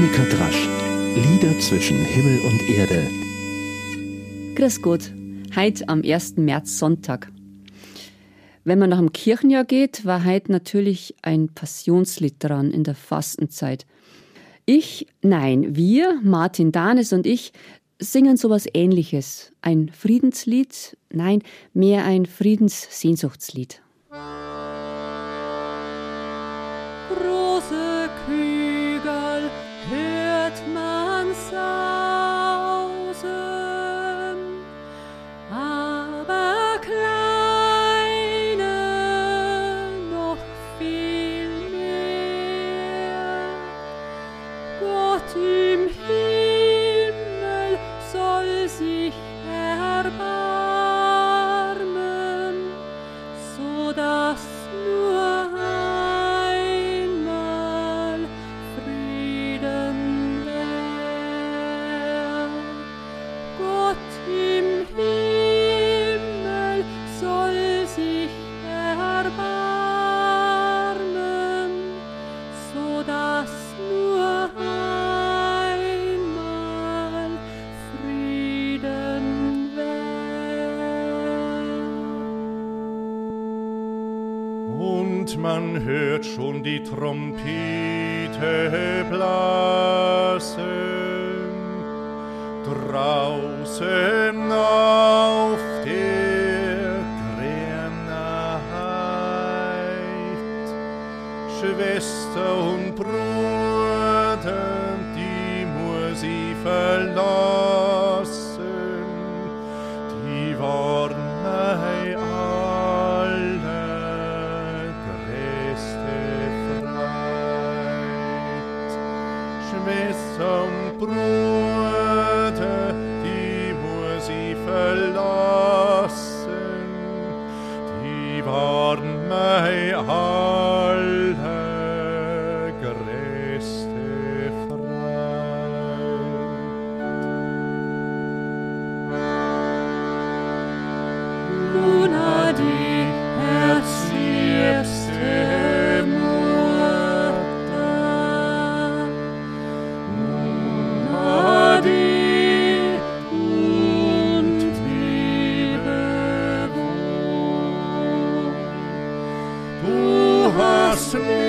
Monika Drasch. Lieder zwischen Himmel und Erde. Grüß Gott. Heute am 1. März Sonntag. Wenn man nach dem Kirchenjahr geht, war heute natürlich ein Passionslied dran in der Fastenzeit. Ich, nein, wir, Martin Danes und ich, singen sowas ähnliches. Ein Friedenslied, nein, mehr ein Friedenssehnsuchtslied. sich man hört schon die Trompete blasen. Draußen auf der Gränheit, Schwester und Bruder, Listen.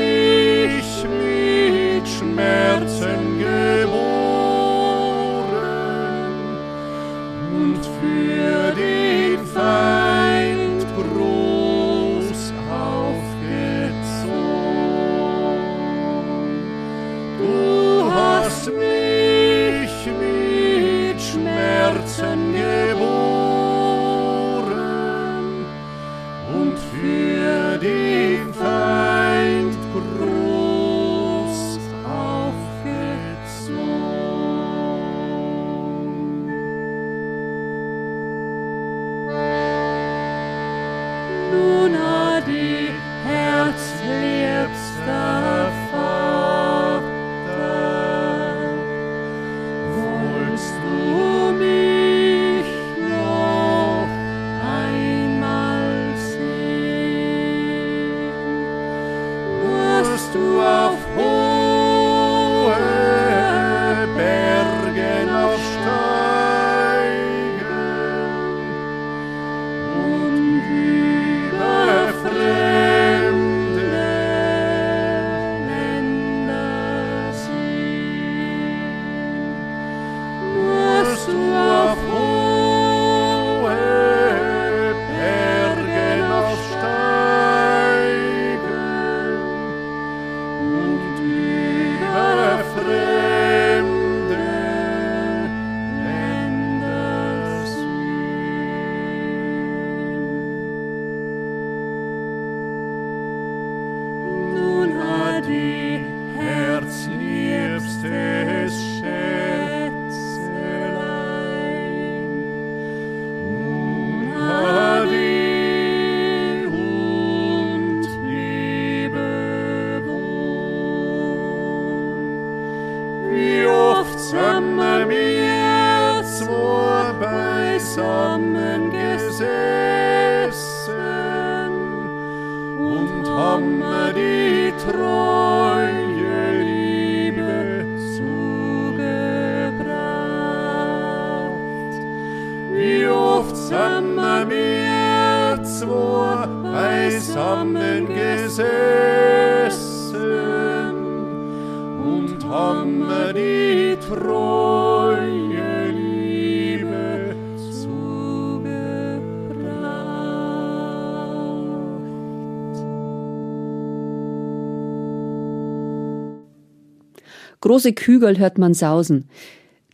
Große Kügel hört man sausen.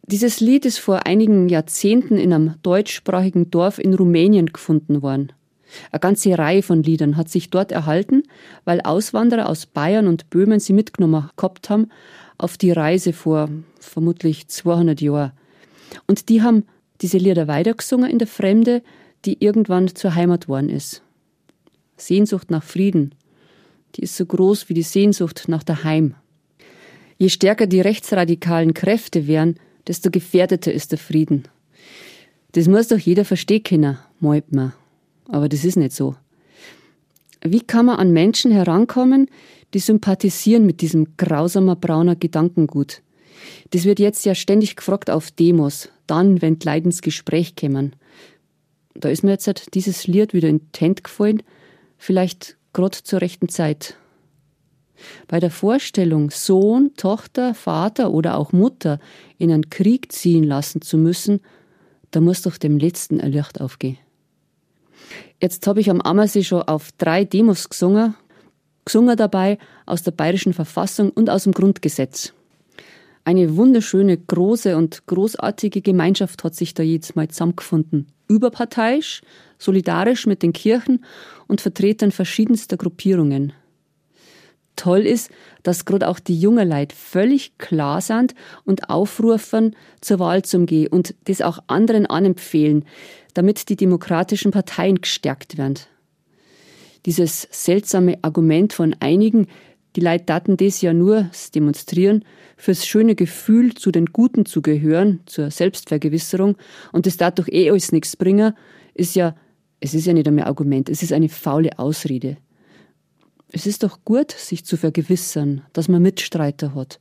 Dieses Lied ist vor einigen Jahrzehnten in einem deutschsprachigen Dorf in Rumänien gefunden worden. Eine ganze Reihe von Liedern hat sich dort erhalten, weil Auswanderer aus Bayern und Böhmen sie mitgenommen gehabt haben auf die Reise vor vermutlich 200 Jahren. Und die haben diese Lieder weitergesungen in der Fremde, die irgendwann zur Heimat worden ist. Sehnsucht nach Frieden, die ist so groß wie die Sehnsucht nach daheim. Je stärker die rechtsradikalen Kräfte wären, desto gefährdeter ist der Frieden. Das muss doch jeder verstehen können, meint man. Aber das ist nicht so. Wie kann man an Menschen herankommen, die sympathisieren mit diesem grausamer brauner Gedankengut? Das wird jetzt ja ständig gefragt auf Demos, dann, wenn Leute ins Gespräch kämen. Da ist mir jetzt halt dieses Lied wieder in Tent gefallen, vielleicht gerade zur rechten Zeit. Bei der Vorstellung, Sohn, Tochter, Vater oder auch Mutter in einen Krieg ziehen lassen zu müssen, da muss doch dem Letzten ein Licht aufgehen. Jetzt habe ich am Ammersee schon auf drei Demos gesungen, gesungen dabei aus der bayerischen Verfassung und aus dem Grundgesetz. Eine wunderschöne, große und großartige Gemeinschaft hat sich da jetzt mal zusammengefunden. Überparteiisch, solidarisch mit den Kirchen und Vertretern verschiedenster Gruppierungen. Toll ist, dass gerade auch die jungen Leute völlig klar sind und aufrufen, zur Wahl zu gehen und das auch anderen anempfehlen, damit die demokratischen Parteien gestärkt werden. Dieses seltsame Argument von einigen, die Leute daten das ja nur demonstrieren, fürs schöne Gefühl, zu den Guten zu gehören, zur Selbstvergewisserung und das dadurch eh alles nichts bringen, ist ja, es ist ja nicht einmal Argument, es ist eine faule Ausrede. Es ist doch gut, sich zu vergewissern, dass man Mitstreiter hat.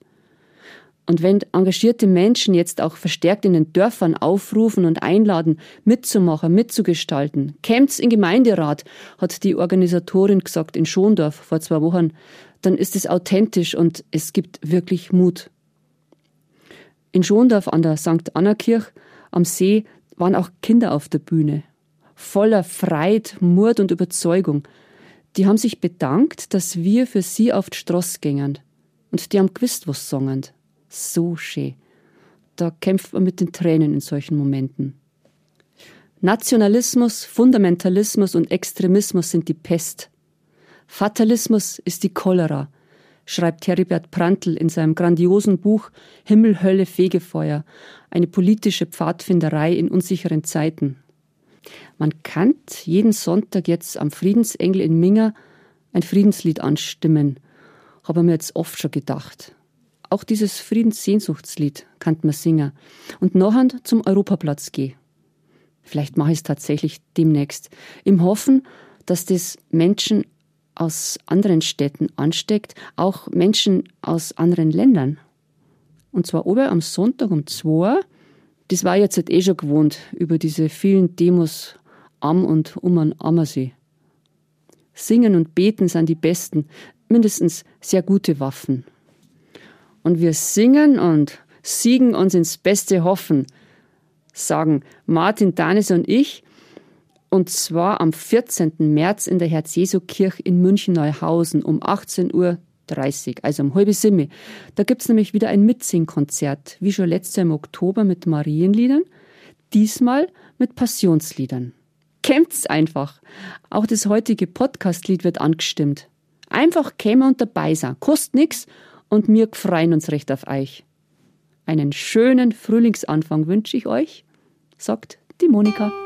Und wenn engagierte Menschen jetzt auch verstärkt in den Dörfern aufrufen und einladen, mitzumachen, mitzugestalten, kämmt's in Gemeinderat, hat die Organisatorin gesagt in Schondorf vor zwei Wochen, dann ist es authentisch und es gibt wirklich Mut. In Schondorf an der St. Anna Kirche am See waren auch Kinder auf der Bühne. Voller Freit, Mut und Überzeugung. Die haben sich bedankt, dass wir für sie auf die Straße gingen. Und die haben gewusst, was sagen. So schön. Da kämpft man mit den Tränen in solchen Momenten. Nationalismus, Fundamentalismus und Extremismus sind die Pest. Fatalismus ist die Cholera, schreibt Heribert Prantl in seinem grandiosen Buch Himmel, Hölle, Fegefeuer, eine politische Pfadfinderei in unsicheren Zeiten. Man kann jeden Sonntag jetzt am Friedensengel in Minga ein Friedenslied anstimmen. Habe mir jetzt oft schon gedacht. Auch dieses Friedenssehnsuchtslied kann man singen. Und nachher zum Europaplatz gehen. Vielleicht mache ich es tatsächlich demnächst. Im Hoffen, dass das Menschen aus anderen Städten ansteckt, auch Menschen aus anderen Ländern. Und zwar oben am Sonntag um zwei das war jetzt halt eh schon gewohnt über diese vielen Demos am und um an Ammersee. Singen und beten sind die besten, mindestens sehr gute Waffen. Und wir singen und siegen uns ins Beste hoffen, sagen Martin Danis und ich, und zwar am 14. März in der Herz-Jesu-Kirche in München-Neuhausen um 18 Uhr 30, also um halbe Simme. Da gibt's nämlich wieder ein Mitsingkonzert, wie schon letztes Jahr im Oktober mit Marienliedern, diesmal mit Passionsliedern. Kämpft's einfach. Auch das heutige Podcastlied wird angestimmt. Einfach käme und dabei sein, kostet nix und wir freuen uns recht auf euch. Einen schönen Frühlingsanfang wünsche ich euch, sagt die Monika.